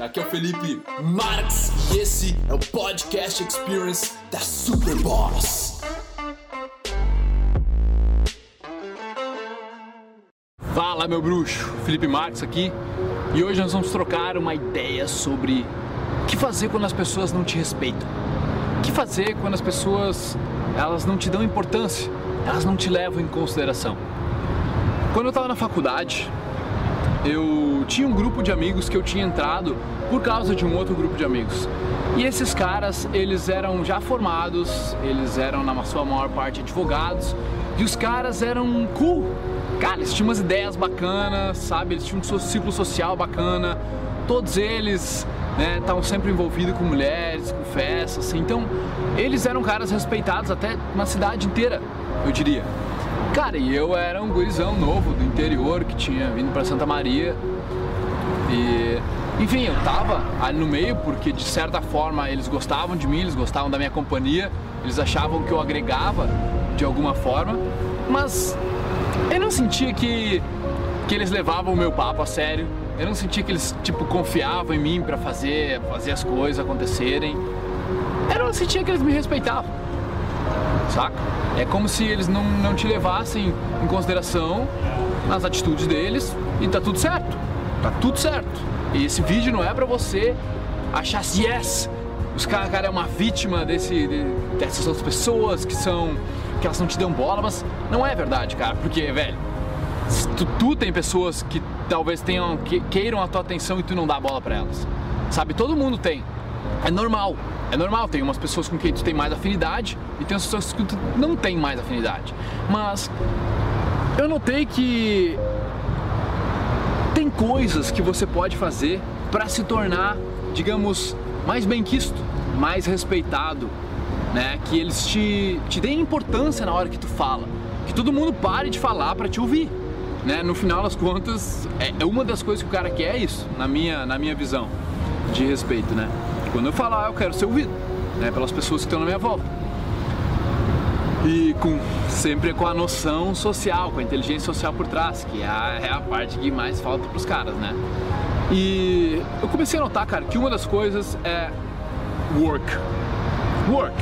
Aqui é o Felipe Marx e esse é o Podcast Experience da Superboss. Fala meu bruxo, Felipe Marx aqui e hoje nós vamos trocar uma ideia sobre o que fazer quando as pessoas não te respeitam. O que fazer quando as pessoas elas não te dão importância, elas não te levam em consideração. Quando eu estava na faculdade, eu tinha um grupo de amigos que eu tinha entrado por causa de um outro grupo de amigos. E esses caras, eles eram já formados, eles eram na sua maior parte advogados, e os caras eram cool. Cara, eles tinham umas ideias bacanas, sabe? Eles tinham um ciclo social bacana. Todos eles estavam né, sempre envolvidos com mulheres, com festas, assim. Então, eles eram caras respeitados até na cidade inteira, eu diria. Cara, e eu era um gurizão novo do interior que tinha vindo para Santa Maria. E enfim, eu tava ali no meio porque de certa forma eles gostavam de mim, eles gostavam da minha companhia, eles achavam que eu agregava de alguma forma, mas eu não sentia que, que eles levavam o meu papo a sério. Eu não sentia que eles tipo confiavam em mim para fazer, fazer as coisas acontecerem. Eu não sentia que eles me respeitavam. Saca? É como se eles não, não te levassem em consideração nas atitudes deles e tá tudo certo. Tá tudo certo. E esse vídeo não é para você achar se yes, os caras cara é uma vítima desse, de, dessas outras pessoas que são que elas não te dão bola, mas não é verdade, cara, porque velho, tu, tu tem pessoas que talvez tenham que, queiram a tua atenção e tu não dá bola para elas. Sabe? Todo mundo tem. É normal. É normal, tem umas pessoas com quem tu tem mais afinidade e tem pessoas que tu não tem mais afinidade. Mas eu notei que tem coisas que você pode fazer para se tornar, digamos, mais benquisto, mais respeitado, né? Que eles te, te deem importância na hora que tu fala, que todo mundo pare de falar para te ouvir, né? No final das contas, é, é uma das coisas que o cara quer é isso, na minha, na minha visão de respeito, né? Quando eu falar, eu quero ser ouvido, né, pelas pessoas que estão na minha volta. E com, sempre com a noção social, com a inteligência social por trás, que é a, é a parte que mais falta para os caras, né? E eu comecei a notar, cara, que uma das coisas é work. Work,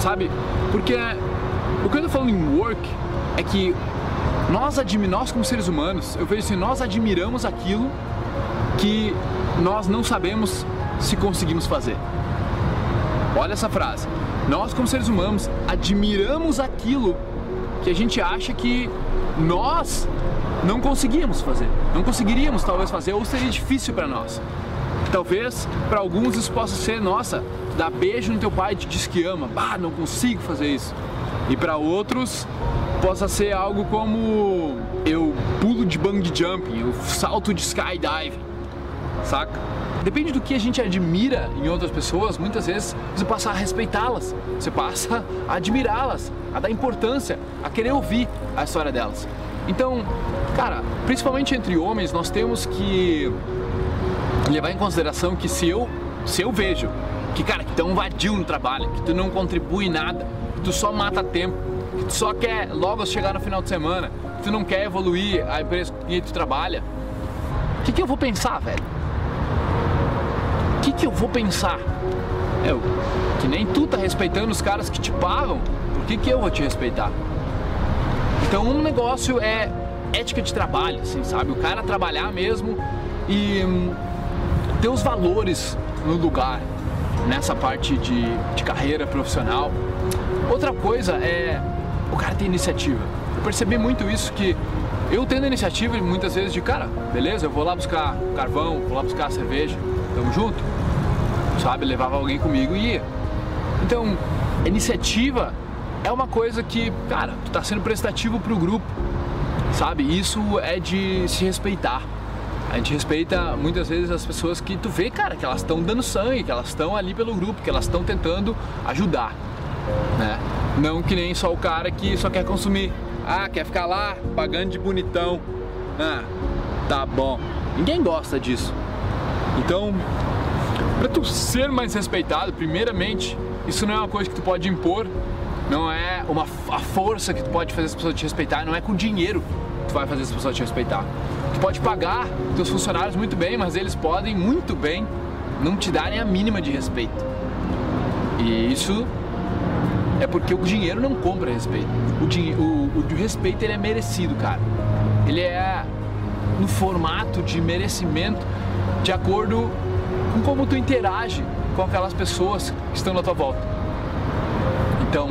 sabe? Porque o que eu tô falando em work é que nós, nós como seres humanos, eu vejo assim, nós admiramos aquilo que nós não sabemos se conseguimos fazer. Olha essa frase. Nós, como seres humanos, admiramos aquilo que a gente acha que nós não conseguíamos fazer. Não conseguiríamos talvez fazer ou seria difícil para nós. Talvez para alguns isso possa ser, nossa, dar beijo no teu pai e te diz que ama. Bah, não consigo fazer isso. E para outros possa ser algo como eu pulo de bungee jumping, eu salto de skydiving, saca? Depende do que a gente admira em outras pessoas, muitas vezes você passa a respeitá-las, você passa a admirá-las, a dar importância, a querer ouvir a história delas. Então, cara, principalmente entre homens, nós temos que levar em consideração que se eu, se eu vejo que, cara, que tu é um vadio no trabalho, que tu não contribui nada, que tu só mata tempo, que tu só quer logo chegar no final de semana, que tu não quer evoluir a empresa que tu trabalha, o que, que eu vou pensar, velho? Que, que eu vou pensar? Eu, que nem tu tá respeitando os caras que te pagam, por que, que eu vou te respeitar? Então um negócio é ética de trabalho, assim, sabe? O cara trabalhar mesmo e hum, ter os valores no lugar, nessa parte de, de carreira profissional. Outra coisa é o cara ter iniciativa. Eu percebi muito isso que eu tendo iniciativa muitas vezes de cara, beleza, eu vou lá buscar carvão, vou lá buscar cerveja, tamo junto, sabe? Levava alguém comigo e ia. Então, iniciativa é uma coisa que, cara, tu tá sendo prestativo pro grupo, sabe? Isso é de se respeitar. A gente respeita muitas vezes as pessoas que tu vê, cara, que elas estão dando sangue, que elas estão ali pelo grupo, que elas estão tentando ajudar, né? Não que nem só o cara que só quer consumir. Ah, quer ficar lá pagando de bonitão. Ah, tá bom. Ninguém gosta disso. Então, para tu ser mais respeitado, primeiramente, isso não é uma coisa que tu pode impor, não é uma a força que tu pode fazer as pessoas te respeitar, não é com dinheiro que tu vai fazer as pessoas te respeitar. Tu pode pagar teus funcionários muito bem, mas eles podem muito bem não te darem a mínima de respeito. E isso é porque o dinheiro não compra respeito. O, dinhe o, o, respeito ele é merecido, cara. Ele é no formato de merecimento de acordo com como tu interage com aquelas pessoas que estão na tua volta. Então,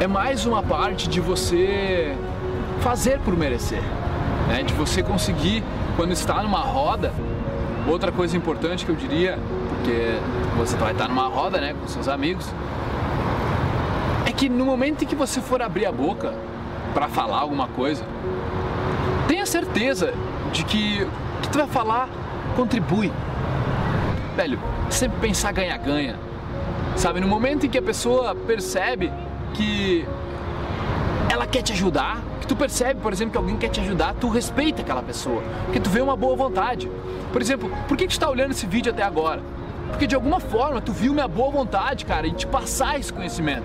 é mais uma parte de você fazer por merecer, né? de você conseguir, quando está numa roda, outra coisa importante que eu diria, porque você vai estar numa roda né, com seus amigos, é que no momento em que você for abrir a boca para falar alguma coisa, tenha certeza de que que tu vai falar contribui. Velho, sempre pensar ganha-ganha. Sabe, no momento em que a pessoa percebe que ela quer te ajudar, que tu percebe, por exemplo, que alguém quer te ajudar, tu respeita aquela pessoa, porque tu vê uma boa vontade. Por exemplo, por que tu está olhando esse vídeo até agora? Porque de alguma forma tu viu minha boa vontade, cara, em te passar esse conhecimento,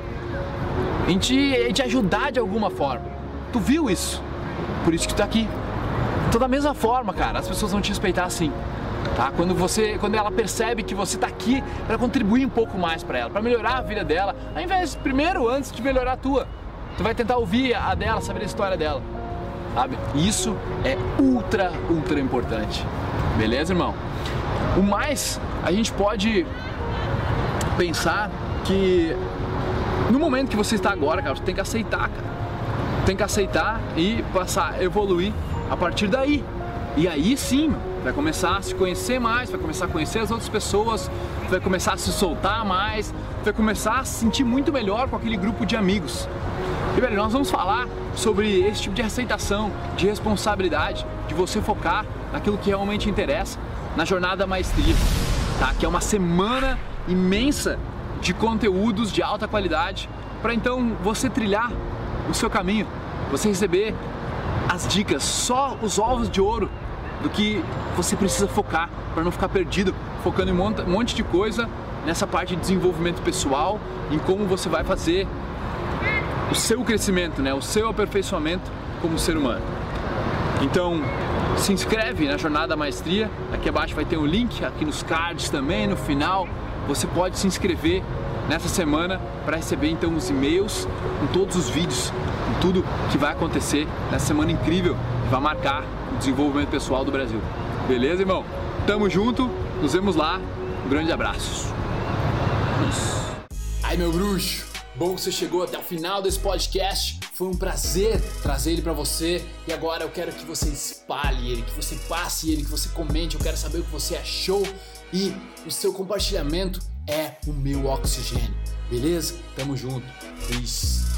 em te, em te ajudar de alguma forma. Tu viu isso, por isso que tu tá aqui. Então da mesma forma, cara, as pessoas vão te respeitar assim. Tá? Quando você, quando ela percebe que você está aqui para contribuir um pouco mais para ela, para melhorar a vida dela, ao invés primeiro antes de melhorar a tua, tu vai tentar ouvir a dela, saber a história dela, sabe? Isso é ultra, ultra importante. Beleza, irmão? O mais, a gente pode pensar que no momento que você está agora, cara, você tem que aceitar, cara. Tem que aceitar e passar evoluir a partir daí. E aí sim, vai começar a se conhecer mais, vai começar a conhecer as outras pessoas, vai começar a se soltar mais, vai começar a se sentir muito melhor com aquele grupo de amigos. E velho, nós vamos falar sobre esse tipo de aceitação, de responsabilidade, de você focar naquilo que realmente interessa, na jornada maestria, tá? Que é uma semana imensa de conteúdos de alta qualidade para então você trilhar o seu caminho, você receber as dicas, só os ovos de ouro do que você precisa focar para não ficar perdido, focando em um monte de coisa nessa parte de desenvolvimento pessoal, em como você vai fazer o seu crescimento, né, o seu aperfeiçoamento como ser humano. Então, se inscreve na Jornada Maestria, aqui abaixo vai ter um link, aqui nos cards também, no final, você pode se inscrever nessa semana para receber então os e-mails com todos os vídeos, com tudo que vai acontecer nessa semana incrível que vai marcar o desenvolvimento pessoal do Brasil. Beleza, irmão? Tamo junto, nos vemos lá. Um grande abraço. Ai, meu bruxo, bom que você chegou até o final desse podcast. Foi um prazer trazer ele para você e agora eu quero que você espalhe ele, que você passe ele, que você comente. Eu quero saber o que você achou e o seu compartilhamento é o meu oxigênio. Beleza? Tamo junto. Peace.